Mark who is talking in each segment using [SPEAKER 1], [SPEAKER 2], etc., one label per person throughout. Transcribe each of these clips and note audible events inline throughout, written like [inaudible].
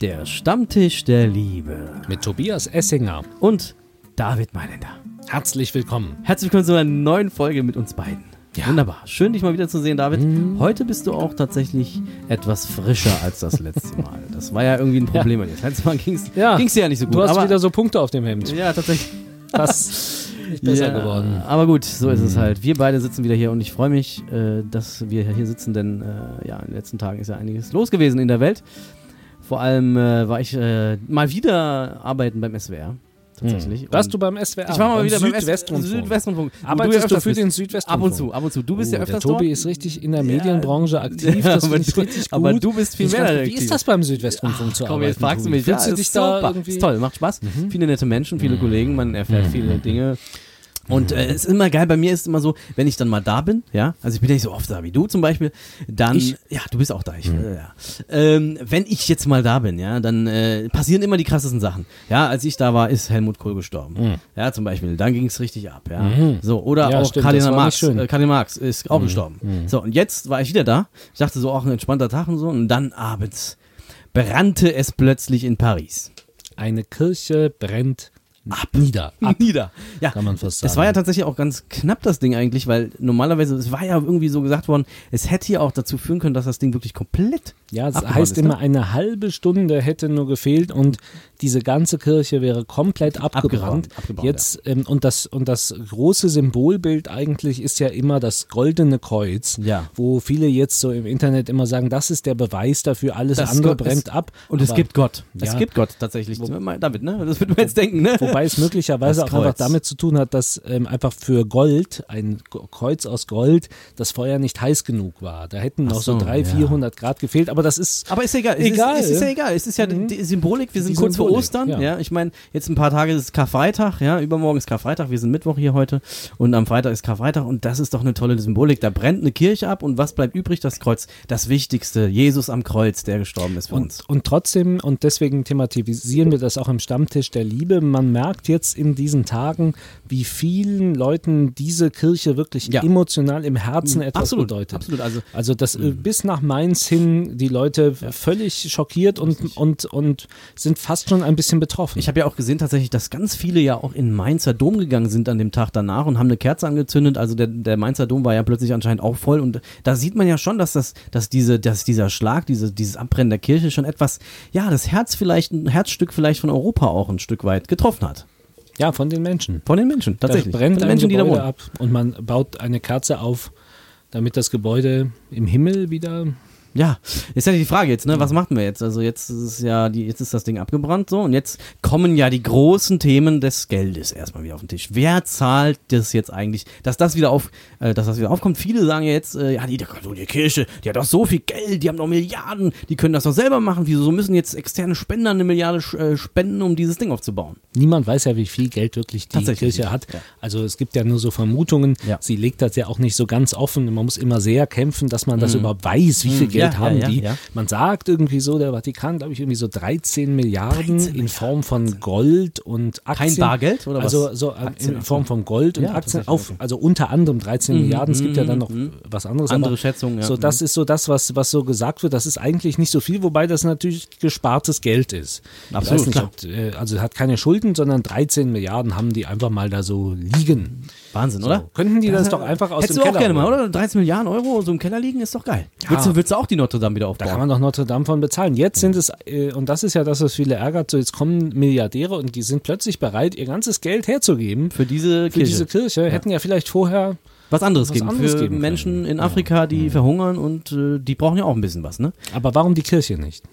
[SPEAKER 1] Der Stammtisch der Liebe.
[SPEAKER 2] Mit Tobias Essinger.
[SPEAKER 1] Und David Mailänder.
[SPEAKER 2] Herzlich willkommen.
[SPEAKER 1] Herzlich willkommen zu einer neuen Folge mit uns beiden.
[SPEAKER 2] Ja.
[SPEAKER 1] Wunderbar. Schön, dich mal wieder zu sehen, David.
[SPEAKER 2] Mhm.
[SPEAKER 1] Heute bist du auch tatsächlich etwas frischer als das letzte Mal. Das war ja irgendwie ein Problem bei dir. Das letzte Mal ging es
[SPEAKER 2] Ja.
[SPEAKER 1] dir ja nicht so gut.
[SPEAKER 2] Du hast
[SPEAKER 1] aber,
[SPEAKER 2] wieder so Punkte auf dem Hemd.
[SPEAKER 1] ja, tatsächlich.
[SPEAKER 2] Das [laughs] ist besser
[SPEAKER 1] Ja,
[SPEAKER 2] geworden.
[SPEAKER 1] Aber gut, so ist es halt. Wir beide sitzen wieder hier und ich freue mich, äh, dass wir hier sitzen, denn äh, ja, in den letzten Tagen ist ja einiges los gewesen in der Welt. Vor allem äh, war ich äh, mal wieder arbeiten beim SWR. Tatsächlich.
[SPEAKER 2] Warst
[SPEAKER 1] Und
[SPEAKER 2] du beim SWR?
[SPEAKER 1] ich war mal
[SPEAKER 2] beim
[SPEAKER 1] wieder beim
[SPEAKER 2] Südwestrundfunk.
[SPEAKER 1] Ja
[SPEAKER 2] du
[SPEAKER 1] öfters
[SPEAKER 2] für
[SPEAKER 1] bist.
[SPEAKER 2] den Südwestrundfunk?
[SPEAKER 1] Ab und zu, ab und zu. Du bist ja
[SPEAKER 2] Oh,
[SPEAKER 1] öfters
[SPEAKER 2] der Tobi
[SPEAKER 1] dort.
[SPEAKER 2] ist richtig in der Medienbranche aktiv. Das
[SPEAKER 1] aber,
[SPEAKER 2] ich
[SPEAKER 1] du,
[SPEAKER 2] richtig gut.
[SPEAKER 1] aber du bist viel
[SPEAKER 2] Ich
[SPEAKER 1] mehr aktiv.
[SPEAKER 2] Wie ist das beim Südwestrundfunk zu
[SPEAKER 1] Komm,
[SPEAKER 2] arbeiten?
[SPEAKER 1] jetzt fragst du mich. Ja,
[SPEAKER 2] Fühlst du
[SPEAKER 1] ist
[SPEAKER 2] dich da
[SPEAKER 1] super.
[SPEAKER 2] irgendwie... Mhm.
[SPEAKER 1] Ist toll, macht Spaß. Viele nette Menschen, viele Kollegen, man erfährt viele Dinge. Und äh, es ist immer geil, bei mir ist es immer so, wenn ich dann mal da bin, ja, also ich bin ja nicht so oft da wie du zum Beispiel, dann,
[SPEAKER 2] Ich?
[SPEAKER 1] ja, du bist auch da, ich, äh, ja. Ähm, wenn ich jetzt mal da bin, ja, dann äh, passieren immer die krassesten Sachen. Ja, als ich da war, ist Helmut Kohl gestorben. Ja, zum Beispiel, dann ging es richtig ab, ja. So, oder
[SPEAKER 2] Ja,
[SPEAKER 1] auch
[SPEAKER 2] stimmt,
[SPEAKER 1] Kardinal Marx, äh, Kardinal Marx ist auch gestorben. So, und jetzt war ich wieder da, ich dachte so, auch ein entspannter Tag und so, und dann abends brannte es plötzlich in Paris.
[SPEAKER 2] Eine Kirche brennt ab. nieder. Ab. [laughs]
[SPEAKER 1] Nieder. Ja,
[SPEAKER 2] Kann man fast
[SPEAKER 1] das
[SPEAKER 2] sagen.
[SPEAKER 1] war ja tatsächlich auch ganz knapp, das Ding eigentlich, weil normalerweise, es war ja irgendwie so gesagt worden, es hätte ja auch dazu führen können, dass das Ding wirklich komplett
[SPEAKER 2] Ja, es heißt
[SPEAKER 1] ist,
[SPEAKER 2] immer,
[SPEAKER 1] ne?
[SPEAKER 2] eine halbe Stunde hätte nur gefehlt und diese ganze Kirche wäre komplett abgebrannt.
[SPEAKER 1] Abgebrannt, abgebrannt,
[SPEAKER 2] Jetzt ähm, und das und das große Symbolbild eigentlich ist ja immer das goldene Kreuz,
[SPEAKER 1] Ja.
[SPEAKER 2] wo viele jetzt so im Internet immer sagen, das ist der Beweis dafür, alles
[SPEAKER 1] Das
[SPEAKER 2] andere
[SPEAKER 1] Gott-
[SPEAKER 2] brennt
[SPEAKER 1] es,
[SPEAKER 2] ab.
[SPEAKER 1] Und es gibt Gott. Es
[SPEAKER 2] Ja.
[SPEAKER 1] gibt Gott tatsächlich. David, ne? Das würde man jetzt denken, ne?
[SPEAKER 2] Wobei es möglicherweise auch einfach damit zu tun hat, dass ähm, einfach für Gold, ein Kreuz aus Gold, das Feuer nicht heiß genug war. Da hätten noch so,
[SPEAKER 1] so,
[SPEAKER 2] 300,
[SPEAKER 1] ja.
[SPEAKER 2] 400 Grad gefehlt, aber das ist
[SPEAKER 1] Aber ist ja egal. Es
[SPEAKER 2] Egal.
[SPEAKER 1] Ist, es ist ja egal. Es ist ja die Symbolik. Wir sind
[SPEAKER 2] Die
[SPEAKER 1] kurz vor
[SPEAKER 2] Symbolik,
[SPEAKER 1] Ostern. Ja.
[SPEAKER 2] ja.
[SPEAKER 1] Ich meine, jetzt ein paar Tage ist Karfreitag. Ja, übermorgen ist Karfreitag. Wir sind Mittwoch hier heute. Und am Freitag ist Karfreitag. Und das ist doch eine tolle Symbolik. Da brennt eine Kirche ab. Und was bleibt übrig? Das Kreuz. Das Wichtigste. Jesus am Kreuz, der gestorben ist für uns.
[SPEAKER 2] Und, und trotzdem, und deswegen thematisieren wir das auch im Stammtisch der Liebe, man merkt jetzt in diesen Tagen, wie vielen Leuten diese Kirche wirklich
[SPEAKER 1] Ja.
[SPEAKER 2] emotional im Herzen etwas
[SPEAKER 1] Absolut,
[SPEAKER 2] bedeutet.
[SPEAKER 1] absolut. Also-
[SPEAKER 2] also dass äh, bis nach Mainz hin die Leute völlig schockiert und, und, und sind fast schon ein bisschen betroffen.
[SPEAKER 1] Ich habe ja auch gesehen tatsächlich, dass ganz viele ja auch in Mainzer Dom gegangen sind an dem Tag danach und haben eine Kerze angezündet. Also der, der Mainzer Dom war ja plötzlich anscheinend auch voll und da sieht man ja schon, dass das, dass diese, dass dieser Schlag, diese, dieses Abbrennen der Kirche schon etwas, ja, das Herz vielleicht, ein Herzstück vielleicht von Europa auch ein Stück weit getroffen hat.
[SPEAKER 2] Ja, von den Menschen.
[SPEAKER 1] Von den Menschen, tatsächlich.
[SPEAKER 2] Da brennt
[SPEAKER 1] von den Menschen, die da
[SPEAKER 2] Gebäude
[SPEAKER 1] wohnen.
[SPEAKER 2] ab und man baut eine Kerze auf, damit das Gebäude im Himmel wieder
[SPEAKER 1] Ja, ist ja die Frage jetzt, ne? Was machen wir jetzt? Also jetzt ist ja die, jetzt ist das Ding abgebrannt so und jetzt kommen ja die großen Themen des Geldes erstmal wieder auf den Tisch. Wer zahlt das jetzt eigentlich, dass das wieder auf, äh, dass das wieder aufkommt? Viele sagen ja jetzt, äh, ja, die, die Kirche, die hat doch so viel Geld, die haben doch Milliarden, die können das doch selber machen. Wieso müssen jetzt externe Spender eine Milliarde äh, spenden, um dieses Ding aufzubauen?
[SPEAKER 2] Niemand weiß ja, wie viel Geld wirklich die Kirche hat.
[SPEAKER 1] ja.
[SPEAKER 2] Also es gibt ja nur so Vermutungen.
[SPEAKER 1] Ja.
[SPEAKER 2] Sie legt das ja auch nicht so ganz offen. Man muss immer sehr kämpfen, dass man das überhaupt weiß, wie viel
[SPEAKER 1] Mhm.
[SPEAKER 2] Geld
[SPEAKER 1] Ja,
[SPEAKER 2] haben
[SPEAKER 1] ja,
[SPEAKER 2] die.
[SPEAKER 1] ja.
[SPEAKER 2] Man sagt irgendwie so, der Vatikan, glaube ich, irgendwie so 13 Milliarden
[SPEAKER 1] 13
[SPEAKER 2] in Form von Gold und Aktien.
[SPEAKER 1] Kein Bargeld oder was?
[SPEAKER 2] Also so äh,
[SPEAKER 1] Aktien,
[SPEAKER 2] in Form von Gold und
[SPEAKER 1] Ja,
[SPEAKER 2] Aktien auf, also unter anderem 13 Milliarden. Es gibt ja dann noch was anderes.
[SPEAKER 1] Andere Schätzungen, ja.
[SPEAKER 2] So, das ist so das, was, was so gesagt wird. Das ist eigentlich nicht so viel, wobei das natürlich gespartes Geld ist.
[SPEAKER 1] Absolut,
[SPEAKER 2] nicht, ob, äh, also hat keine Schulden, sondern 13 Milliarden haben die einfach mal da so liegen.
[SPEAKER 1] Wahnsinn, oder?
[SPEAKER 2] So, könnten die das doch einfach aus
[SPEAKER 1] Hättest
[SPEAKER 2] dem
[SPEAKER 1] du auch
[SPEAKER 2] Keller
[SPEAKER 1] gerne mal, oder? 13 Milliarden Euro so im Keller liegen, ist doch geil. Willst, du, willst du auch die Notre Dame wieder
[SPEAKER 2] Da
[SPEAKER 1] aufbauen?
[SPEAKER 2] kann man doch Notre Dame von bezahlen. Jetzt sind es, äh, und das ist ja das, was viele ärgert, so jetzt kommen Milliardäre und die sind plötzlich bereit, ihr ganzes Geld herzugeben
[SPEAKER 1] für diese
[SPEAKER 2] für
[SPEAKER 1] Kirche.
[SPEAKER 2] diese Kirche. Hätten ja vielleicht vorher
[SPEAKER 1] was anderes
[SPEAKER 2] was
[SPEAKER 1] geben
[SPEAKER 2] anderes
[SPEAKER 1] für
[SPEAKER 2] geben
[SPEAKER 1] Menschen in Afrika, die verhungern und äh, die brauchen ja auch ein bisschen was, ne?
[SPEAKER 2] Aber warum die Kirche nicht?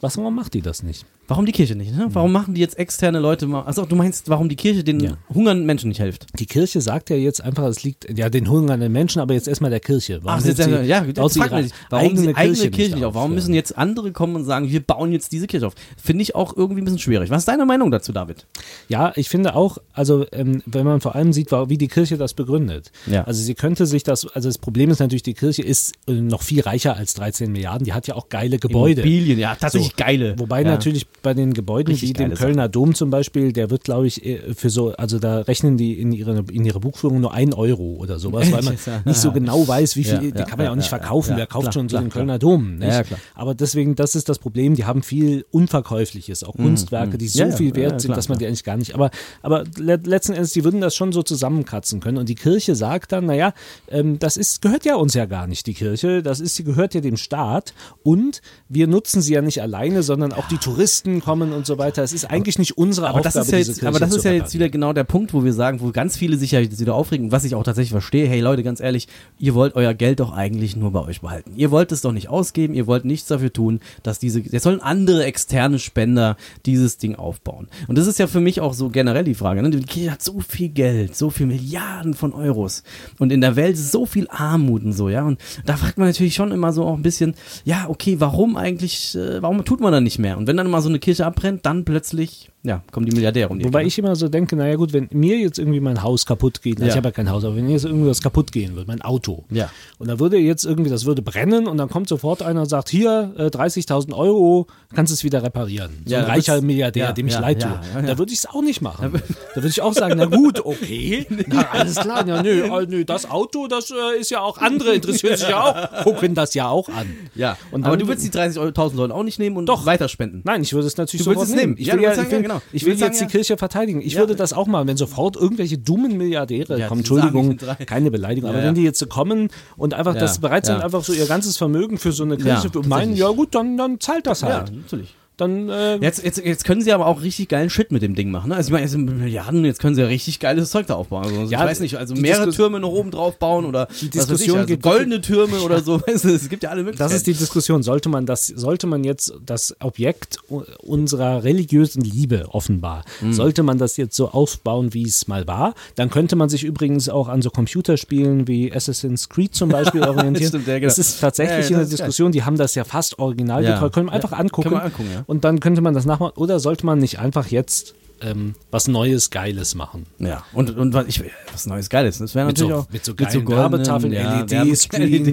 [SPEAKER 2] Was, warum macht die das nicht?
[SPEAKER 1] Warum die Kirche nicht? Ne? Warum machen die jetzt externe Leute mal? Achso, du meinst, warum die Kirche den
[SPEAKER 2] Ja.
[SPEAKER 1] hungernden Menschen nicht hilft?
[SPEAKER 2] Die Kirche sagt ja jetzt einfach, es liegt ja den hungernden Menschen, aber jetzt erstmal der Kirche. Warum
[SPEAKER 1] Ach, jetzt,
[SPEAKER 2] sie-
[SPEAKER 1] ja,
[SPEAKER 2] baut
[SPEAKER 1] jetzt
[SPEAKER 2] sie
[SPEAKER 1] fragt man
[SPEAKER 2] ihre
[SPEAKER 1] sich, warum eigene, eigene Kirche, nicht auf? Warum
[SPEAKER 2] Ja.
[SPEAKER 1] müssen jetzt andere kommen und sagen, wir bauen jetzt diese Kirche auf? Finde ich auch irgendwie ein bisschen schwierig. Was ist deine Meinung dazu, David?
[SPEAKER 2] Ja, ich finde auch, also ähm, wenn man vor allem sieht, wie die Kirche das begründet.
[SPEAKER 1] Ja.
[SPEAKER 2] Also sie könnte sich das, also das Problem ist natürlich, die Kirche ist äh, noch viel reicher als 13 Milliarden. Die hat ja auch geile Gebäude.
[SPEAKER 1] Immobilien, ja, tatsächlich geile.
[SPEAKER 2] Wobei natürlich bei den Gebäuden
[SPEAKER 1] Richtig
[SPEAKER 2] wie dem Kölner Dom zum Beispiel, der wird, glaube ich, äh, für so, also da rechnen die in ihrer in ihre Buchführung nur ein Euro oder sowas, weil man [laughs] nicht so genau weiß, wie viel,
[SPEAKER 1] Ja,
[SPEAKER 2] die
[SPEAKER 1] ja,
[SPEAKER 2] kann man ja auch nicht verkaufen. Wer kauft
[SPEAKER 1] klar,
[SPEAKER 2] schon so
[SPEAKER 1] klar,
[SPEAKER 2] den. Kölner Dom? Nicht?
[SPEAKER 1] Ja, klar.
[SPEAKER 2] Aber deswegen, das ist das Problem, die haben viel Unverkäufliches, auch Kunstwerke, die so
[SPEAKER 1] Mhm, Ja,
[SPEAKER 2] viel wert sind, dass man die eigentlich gar nicht, aber, aber le letzten Endes, die würden das schon so zusammenkratzen können und die Kirche sagt dann, naja, ähm, das ist, gehört ja uns ja gar nicht, die Kirche, das ist, sie gehört ja dem Staat und wir nutzen sie ja nicht alleine, sondern auch die Touristen kommen und so weiter. Es ist eigentlich nicht unsere
[SPEAKER 1] Aber
[SPEAKER 2] Aufgabe,
[SPEAKER 1] das ist ja jetzt, aber das ist ja jetzt wieder genau der Punkt, wo wir sagen, wo ganz viele sich ja jetzt wieder aufregen, was ich auch tatsächlich verstehe. Hey Leute, ganz ehrlich, ihr wollt euer Geld doch eigentlich nur bei euch behalten. Ihr wollt es doch nicht ausgeben, ihr wollt nichts dafür tun, dass diese, jetzt sollen andere externe Spender dieses Ding aufbauen. Und das ist ja für mich auch so generell die Frage. Ne? Die Kirche hat so viel Geld, so viel Milliarden von Euros. Und in der Welt so viel Armut und so, ja. Und da fragt man natürlich schon immer so auch ein bisschen, ja, okay, warum eigentlich, äh, warum tut man da nicht mehr? Und wenn dann mal so eine Kirche abbrennt, dann plötzlich, ja, kommen die Milliardäre um die
[SPEAKER 2] Wobei
[SPEAKER 1] Ecke.
[SPEAKER 2] ich immer so denke, naja gut, wenn mir jetzt irgendwie mein Haus kaputt geht, na,
[SPEAKER 1] Ja.
[SPEAKER 2] ich habe ja kein Haus, aber wenn mir jetzt irgendwie was kaputt gehen würde, mein Auto,
[SPEAKER 1] Ja.
[SPEAKER 2] und da würde jetzt irgendwie, das würde brennen und dann kommt sofort einer und sagt, hier, äh, 30.000 Euro, kannst du es wieder reparieren. So
[SPEAKER 1] Ja,
[SPEAKER 2] ein reicher Milliardär,
[SPEAKER 1] ja,
[SPEAKER 2] dem ich leid tue. Da würde ich es auch nicht machen. Da würde ich auch sagen, na gut, [laughs] okay, na, alles klar, ja, nö, äh, nö, das Auto, das äh, ist ja auch, andere interessieren sich ja auch, gucken das ja auch an.
[SPEAKER 1] Ja,
[SPEAKER 2] Und
[SPEAKER 1] aber
[SPEAKER 2] dann-
[SPEAKER 1] du würdest die 30.000 Euro auch nicht nehmen und
[SPEAKER 2] Doch.
[SPEAKER 1] weiterspenden.
[SPEAKER 2] Nein, ich würde es natürlich
[SPEAKER 1] Du würdest
[SPEAKER 2] sofort
[SPEAKER 1] es nehmen.
[SPEAKER 2] Ich
[SPEAKER 1] Ja,
[SPEAKER 2] will, ja,
[SPEAKER 1] sagen, ja, genau.
[SPEAKER 2] ich will jetzt die Kirche verteidigen. Ich
[SPEAKER 1] Ja.
[SPEAKER 2] würde das auch mal, wenn sofort irgendwelche dummen Milliardäre
[SPEAKER 1] Ja,
[SPEAKER 2] kommen, Entschuldigung, keine Beleidigung, aber
[SPEAKER 1] Ja,
[SPEAKER 2] wenn
[SPEAKER 1] ja.
[SPEAKER 2] die jetzt so kommen und einfach
[SPEAKER 1] Ja,
[SPEAKER 2] das bereit sind,
[SPEAKER 1] ja.
[SPEAKER 2] einfach so ihr ganzes Vermögen für so eine
[SPEAKER 1] Ja,
[SPEAKER 2] Kirche und meinen, ja gut, dann, dann zahlt das
[SPEAKER 1] Ja,
[SPEAKER 2] halt.
[SPEAKER 1] natürlich.
[SPEAKER 2] Dann, äh,
[SPEAKER 1] Jetzt, jetzt, jetzt können sie aber auch richtig geilen Shit mit dem Ding machen. Ne? Also ich meine, jetzt sind Milliarden, jetzt können sie ja richtig geiles Zeug da aufbauen. Also,
[SPEAKER 2] Ja,
[SPEAKER 1] ich weiß nicht, also mehrere
[SPEAKER 2] Diskus-
[SPEAKER 1] Türme noch oben drauf bauen oder
[SPEAKER 2] Die Diskussion
[SPEAKER 1] ich, also
[SPEAKER 2] geht-
[SPEAKER 1] goldene Türme [laughs] oder so. Weißt du, es gibt ja alle Möglichkeiten.
[SPEAKER 2] das ist die Diskussion. Sollte man das, sollte man jetzt das Objekt unserer religiösen Liebe offenbar,
[SPEAKER 1] Mhm.
[SPEAKER 2] sollte man das jetzt so aufbauen, wie es mal war, dann könnte man sich übrigens auch an so Computerspielen wie Assassin's Creed zum Beispiel [laughs] orientieren.
[SPEAKER 1] Stimmt, ja, genau.
[SPEAKER 2] Das ist tatsächlich
[SPEAKER 1] Ja, ja,
[SPEAKER 2] in der
[SPEAKER 1] das ist geil.
[SPEAKER 2] Diskussion, die haben das ja fast original
[SPEAKER 1] Ja.
[SPEAKER 2] getreu, können wir einfach
[SPEAKER 1] Ja,
[SPEAKER 2] angucken.
[SPEAKER 1] können wir angucken, ja.
[SPEAKER 2] Und dann könnte man das nachmachen. Oder sollte man nicht einfach jetzt ähm, was Neues, Geiles machen?
[SPEAKER 1] Ja, und, und was, ich, was Neues Geiles. Das wäre
[SPEAKER 2] Mit
[SPEAKER 1] natürlich
[SPEAKER 2] so-
[SPEAKER 1] auch
[SPEAKER 2] mit so geilen
[SPEAKER 1] goldenen-
[SPEAKER 2] Werbetafeln, LED-Screens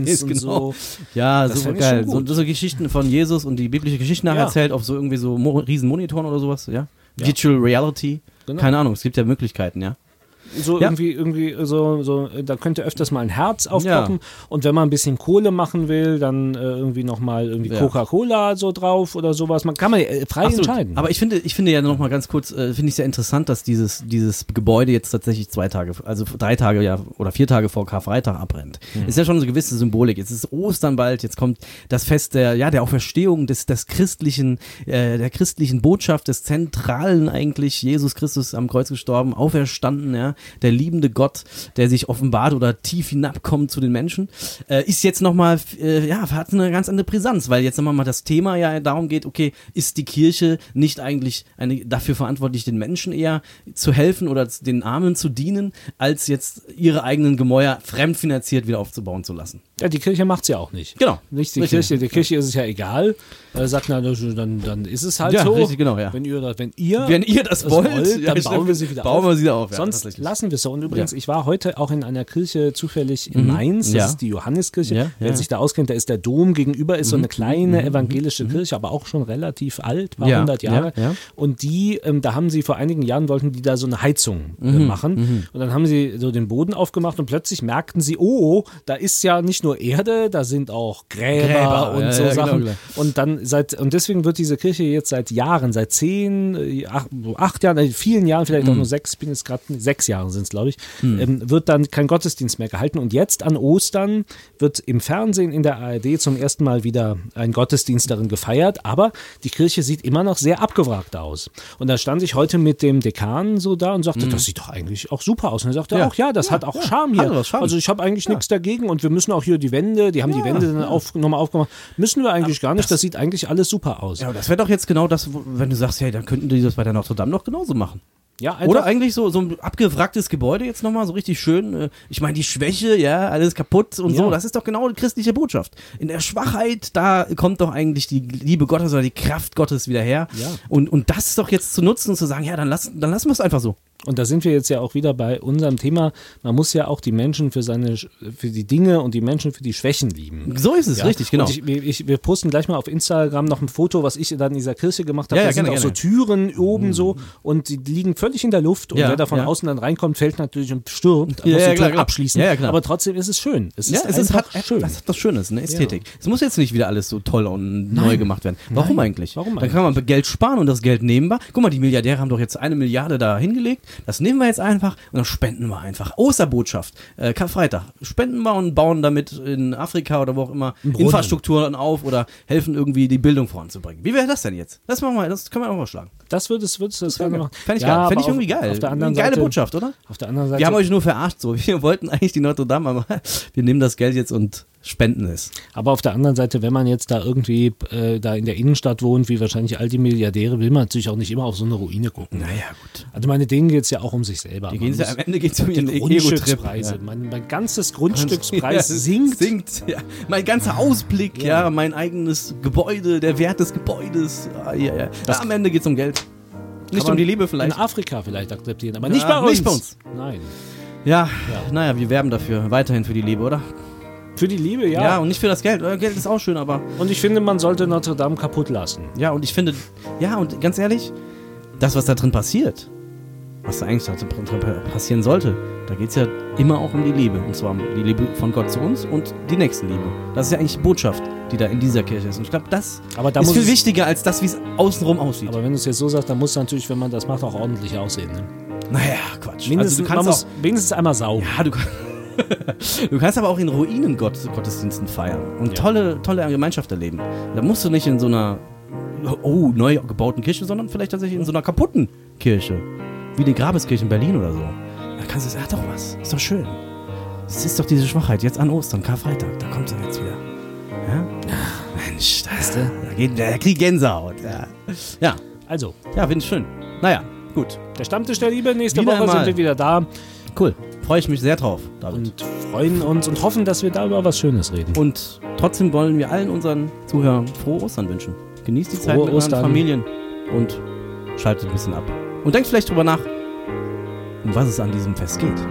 [SPEAKER 1] LEDs,
[SPEAKER 2] und
[SPEAKER 1] genau.
[SPEAKER 2] so.
[SPEAKER 1] Ja,
[SPEAKER 2] Das
[SPEAKER 1] super geil. So, so Geschichten von Jesus und die biblische Geschichten
[SPEAKER 2] Ja.
[SPEAKER 1] nacherzählt auf so irgendwie so Mo riesen Monitoren oder sowas, ja? Virtual Reality.
[SPEAKER 2] Genau.
[SPEAKER 1] Keine Ahnung, es gibt ja Möglichkeiten, ja.
[SPEAKER 2] So
[SPEAKER 1] Ja.
[SPEAKER 2] irgendwie, irgendwie, so, so, da könnte öfters mal ein Herz aufpoppen. Und wenn man ein bisschen Kohle machen will, dann äh, irgendwie nochmal irgendwie
[SPEAKER 1] Ja.
[SPEAKER 2] Coca-Cola so drauf oder sowas. Man kann man äh, frei
[SPEAKER 1] Absolut.
[SPEAKER 2] entscheiden.
[SPEAKER 1] Aber ich finde, ich finde ja noch mal ganz kurz, äh, finde ich sehr interessant, dass dieses, dieses Gebäude jetzt tatsächlich zwei Tage, also drei Tage ja oder vier Tage vor Karfreitag abbrennt. Ist ja schon so eine gewisse Symbolik. Jetzt ist Ostern bald, jetzt kommt das Fest der, ja, der Auferstehung des, des christlichen, äh, der christlichen Botschaft, des Zentralen eigentlich. Jesus Christus am Kreuz gestorben, auferstanden, ja, der liebende Gott, der sich offenbart oder tief hinabkommt zu den Menschen, äh, ist jetzt noch mal, äh, ja, hat eine ganz andere Brisanz, weil jetzt nochmal mal das Thema ja darum geht, okay, ist die Kirche nicht eigentlich eine, dafür verantwortlich, den Menschen eher zu helfen oder den Armen zu dienen, als jetzt ihre eigenen Gemäuer fremdfinanziert wieder aufzubauen zu lassen?
[SPEAKER 2] ja, die Kirche macht's ja auch nicht.
[SPEAKER 1] Genau.
[SPEAKER 2] Nicht die
[SPEAKER 1] Richtig.
[SPEAKER 2] Kirche, der Kirche ist es ja egal. Er sagt, na, dann, dann ist es halt
[SPEAKER 1] Ja,
[SPEAKER 2] so.
[SPEAKER 1] richtig, genau, ja.
[SPEAKER 2] Wenn ihr, das- wenn ihr,
[SPEAKER 1] Wenn ihr das
[SPEAKER 2] das
[SPEAKER 1] wollt,
[SPEAKER 2] wollt,
[SPEAKER 1] ja,
[SPEAKER 2] dann
[SPEAKER 1] stimmt.
[SPEAKER 2] bauen wir sie wieder
[SPEAKER 1] bauen
[SPEAKER 2] auf.
[SPEAKER 1] wir sie wieder auf. Ja,
[SPEAKER 2] Sonst. Lassen wir es so. Und übrigens,
[SPEAKER 1] Ja.
[SPEAKER 2] ich war heute auch in einer Kirche zufällig in Mainz. Das
[SPEAKER 1] Ja.
[SPEAKER 2] ist die Johanneskirche.
[SPEAKER 1] Ja,
[SPEAKER 2] Wer.
[SPEAKER 1] Mhm.
[SPEAKER 2] sich da auskennt, da ist der Dom gegenüber, ist so eine kleine evangelische Kirche, aber auch schon relativ alt, war
[SPEAKER 1] Ja,
[SPEAKER 2] 100 Jahre.
[SPEAKER 1] ja, ja.
[SPEAKER 2] Und die, ähm, da haben sie vor einigen Jahren, wollten die da so eine Heizung äh,
[SPEAKER 1] Mhm,
[SPEAKER 2] machen. Und dann haben sie so den Boden aufgemacht und plötzlich merkten sie, oh, da ist ja nicht nur Erde, da sind auch Gräber,
[SPEAKER 1] Gräber,
[SPEAKER 2] und so
[SPEAKER 1] genau,
[SPEAKER 2] Sachen.
[SPEAKER 1] genau.
[SPEAKER 2] Und dann seit, und deswegen wird diese Kirche jetzt seit Jahren, seit zehn, äh, acht, acht Jahren, äh, vielen Jahren, vielleicht
[SPEAKER 1] Mhm.
[SPEAKER 2] auch nur sechs, ich bin jetzt gerade, sechs Jahre sind es, glaube ich, ähm, wird dann kein Gottesdienst mehr gehalten. Und jetzt an Ostern wird im Fernsehen in der ARD zum ersten Mal wieder ein Gottesdienst darin gefeiert, aber die Kirche sieht immer noch sehr abgewrackt aus. Und da stand ich heute mit dem Dekan so da und sagte, das sieht doch eigentlich auch super aus. Und er sagte.
[SPEAKER 1] Ja.
[SPEAKER 2] auch, ja, das
[SPEAKER 1] Ja,
[SPEAKER 2] hat auch
[SPEAKER 1] ja,
[SPEAKER 2] Charme hier.
[SPEAKER 1] was, Charme.
[SPEAKER 2] Also ich habe eigentlich nichts dagegen und wir müssen auch hier die Wände, die haben die Wände dann auf, nochmal aufgemacht. Müssen wir eigentlich gar nicht, das sieht eigentlich alles super aus.
[SPEAKER 1] Ja, aber das wäre doch jetzt genau das, wenn du sagst, hey, dann könnten die das bei der Notre Dame doch genauso machen.
[SPEAKER 2] Ja,
[SPEAKER 1] Oder eigentlich so, so ein abgewracktes Gebäude jetzt nochmal, so richtig schön. äh, Ich meine, die Schwäche, ja, alles kaputt und
[SPEAKER 2] Ja.
[SPEAKER 1] so, das ist doch genau die christliche Botschaft. In der Schwachheit, da kommt doch eigentlich die Liebe Gottes oder die Kraft Gottes wieder her.
[SPEAKER 2] Ja.
[SPEAKER 1] Und, und das doch jetzt zu nutzen und zu sagen, ja, dann, lass, dann lassen wir es einfach so.
[SPEAKER 2] Und da sind wir jetzt ja auch wieder bei unserem Thema. Man muss ja auch die Menschen für seine, für die Dinge und die Menschen für die Schwächen lieben.
[SPEAKER 1] So ist es,
[SPEAKER 2] Ja?
[SPEAKER 1] richtig, genau.
[SPEAKER 2] Ich, ich, wir posten gleich mal auf Instagram noch ein Foto, was ich dann in dieser Kirche gemacht habe.
[SPEAKER 1] Ja, ja,
[SPEAKER 2] da sind
[SPEAKER 1] gerne,
[SPEAKER 2] auch so
[SPEAKER 1] gerne.
[SPEAKER 2] Türen oben so und die liegen völlig in der Luft. Und wer da von außen dann reinkommt, fällt natürlich und stürmt. Da
[SPEAKER 1] Ja,
[SPEAKER 2] muss die Tür abschließen. Aber trotzdem ist es schön. Es
[SPEAKER 1] Ja,
[SPEAKER 2] ist
[SPEAKER 1] es ist hat,
[SPEAKER 2] schön.
[SPEAKER 1] Das hat was Schönes, eine Ästhetik. Es muss jetzt nicht wieder alles so toll und neu gemacht werden. Warum
[SPEAKER 2] Nein.
[SPEAKER 1] eigentlich?
[SPEAKER 2] Warum
[SPEAKER 1] Dann kann man Geld sparen und das Geld nehmen wir. Guck mal, die Milliardäre haben doch jetzt eine Milliarde da hingelegt. Das nehmen wir jetzt einfach und dann spenden wir einfach. Osterbotschaft, äh, Karfreitag. Spenden wir und bauen damit in Afrika oder wo auch immer. Infrastrukturen auf oder helfen irgendwie die Bildung voranzubringen. Wie wäre das denn jetzt? Das machen wir, das können wir auch mal schlagen.
[SPEAKER 2] Das würde es, das gerne machen.
[SPEAKER 1] Fände ich,
[SPEAKER 2] Ja,
[SPEAKER 1] geil. Fänd ich irgendwie geil.
[SPEAKER 2] Auf der anderen
[SPEAKER 1] Eine geile
[SPEAKER 2] Seite,
[SPEAKER 1] Botschaft, oder?
[SPEAKER 2] Auf der anderen Seite.
[SPEAKER 1] Wir haben euch nur verarscht so. [laughs] Wir wollten eigentlich die Notre Dame, aber [laughs] wir nehmen das Geld jetzt und spenden es.
[SPEAKER 2] Aber auf der anderen Seite, wenn man jetzt da irgendwie äh, da in der Innenstadt wohnt, wie wahrscheinlich all die Milliardäre, will man natürlich auch nicht immer auf so eine Ruine gucken.
[SPEAKER 1] Naja, gut.
[SPEAKER 2] Also meine denen geht es ja auch um sich selber.
[SPEAKER 1] Die ja,
[SPEAKER 2] muss-
[SPEAKER 1] am Ende geht es um Ego-Trip.
[SPEAKER 2] Grundstückspreise. Mein, mein ganzes Grundstückspreis [laughs]
[SPEAKER 1] Ja,
[SPEAKER 2] sinkt.
[SPEAKER 1] sinkt. Ja. Mein ganzer Ausblick, ja. mein eigenes Gebäude, der Wert des Gebäudes. Ah, ja, ja.
[SPEAKER 2] Das-
[SPEAKER 1] ja, am Ende geht es um Geld. Nicht um die Liebe vielleicht.
[SPEAKER 2] In Afrika vielleicht akzeptieren, aber
[SPEAKER 1] Ja,
[SPEAKER 2] nicht bei uns.
[SPEAKER 1] nicht bei uns.
[SPEAKER 2] Nein.
[SPEAKER 1] Ja, naja, wir werben dafür. Weiterhin für die Liebe, oder?
[SPEAKER 2] Für die Liebe, ja.
[SPEAKER 1] Ja, und nicht für das Geld. Äh, Geld ist auch schön, aber.
[SPEAKER 2] Und ich finde, man sollte Notre Dame kaputt lassen.
[SPEAKER 1] Ja, und ich finde. Ja, und ganz ehrlich, das, was da drin passiert, was da eigentlich da drin passieren sollte, da geht es ja immer auch um die Liebe. Und zwar um die Liebe von Gott zu uns und die Nächstenliebe. Das ist ja eigentlich die Botschaft, die da in dieser Kirche ist. Und ich glaube, das
[SPEAKER 2] da
[SPEAKER 1] ist viel wichtiger als das, wie es außenrum aussieht.
[SPEAKER 2] Aber wenn du es jetzt so sagst, dann muss es natürlich, wenn man das macht, auch ordentlich aussehen. Ne?
[SPEAKER 1] naja, Quatsch.
[SPEAKER 2] Mindestens,
[SPEAKER 1] also du kannst auch,
[SPEAKER 2] wenigstens einmal saugen.
[SPEAKER 1] ja, du, kann- [laughs] du kannst aber auch in Ruinen Gott, Gottesdiensten feiern und
[SPEAKER 2] Ja.
[SPEAKER 1] tolle, tolle Gemeinschaft erleben. Da musst du nicht in so einer oh, neu gebauten Kirche, sondern vielleicht tatsächlich in so einer kaputten Kirche. Wie die Grabeskirche in Berlin oder so. Da kannst du sagen, hat doch was. Ist doch schön. Es ist doch diese Schwachheit. Jetzt an Ostern, Karfreitag, da kommt er jetzt wieder. Ja? Mensch, das, da, geht, da kriegt Gänsehaut. Ja, ja,
[SPEAKER 2] Also,
[SPEAKER 1] ja finde ich schön. Naja, gut.
[SPEAKER 2] der Stammtisch der Liebe, nächste
[SPEAKER 1] Wieder
[SPEAKER 2] Woche
[SPEAKER 1] einmal.
[SPEAKER 2] sind wir wieder da
[SPEAKER 1] Cool. Freue ich mich sehr drauf, David.
[SPEAKER 2] und freuen uns und hoffen, dass wir da über was Schönes reden.
[SPEAKER 1] Und trotzdem wollen wir allen unseren Zuhörern frohe Ostern wünschen. Genießt die Zeit
[SPEAKER 2] Frohe
[SPEAKER 1] mit euren. Familien und schaltet ein bisschen ab. Und denkt vielleicht drüber nach, um was es an diesem Fest geht.